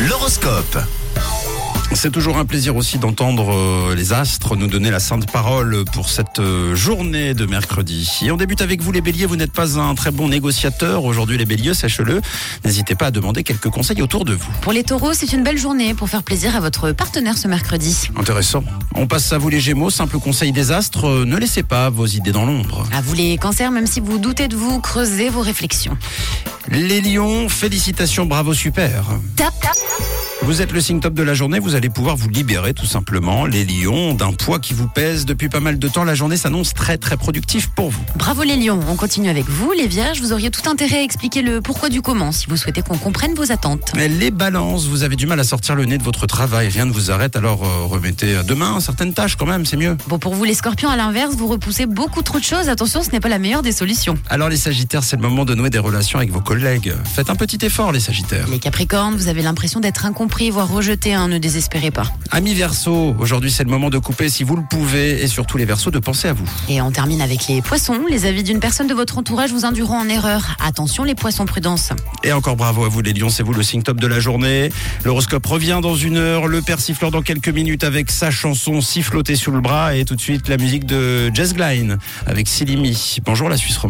L'horoscope. C'est toujours un plaisir aussi d'entendre euh, les astres nous donner la sainte parole pour cette euh, journée de mercredi. Et on débute avec vous les béliers, vous n'êtes pas un très bon négociateur. Aujourd'hui les béliers, sachez-le, n'hésitez pas à demander quelques conseils autour de vous. Pour les taureaux, c'est une belle journée pour faire plaisir à votre partenaire ce mercredi. Intéressant. On passe à vous les gémeaux, simple conseil des astres, euh, ne laissez pas vos idées dans l'ombre. À vous les cancers, même si vous doutez de vous, creusez vos réflexions. Les lions, félicitations, bravo, super. Vous êtes le signe top de la journée, vous allez pouvoir vous libérer tout simplement. Les lions, d'un poids qui vous pèse depuis pas mal de temps, la journée s'annonce très très productive pour vous. Bravo les lions, on continue avec vous. Les vierges, vous auriez tout intérêt à expliquer le pourquoi du comment si vous souhaitez qu'on comprenne vos attentes. Mais les balances, vous avez du mal à sortir le nez de votre travail, rien ne vous arrête, alors euh, remettez à demain certaines tâches quand même, c'est mieux. Bon, pour vous les scorpions, à l'inverse, vous repoussez beaucoup trop de choses. Attention, ce n'est pas la meilleure des solutions. Alors les sagittaires, c'est le moment de nouer des relations avec vos collègues. Faites un petit effort les sagittaires. Les capricornes, vous avez l'impression d'être incompris, voire rejeté. Hein, ne désespérez pas. Amis Verseau, aujourd'hui c'est le moment de couper si vous le pouvez et surtout les Verseaux de penser à vous. Et on termine avec les poissons. Les avis d'une personne de votre entourage vous induiront en erreur. Attention les poissons, prudence. Et encore bravo à vous les lions, c'est vous le signe top de la journée. L'horoscope revient dans une heure, le père siffleur dans quelques minutes avec sa chanson sifflotée sous le bras et tout de suite la musique de Jess Glein avec Silimi. Bonjour la Suisse romande.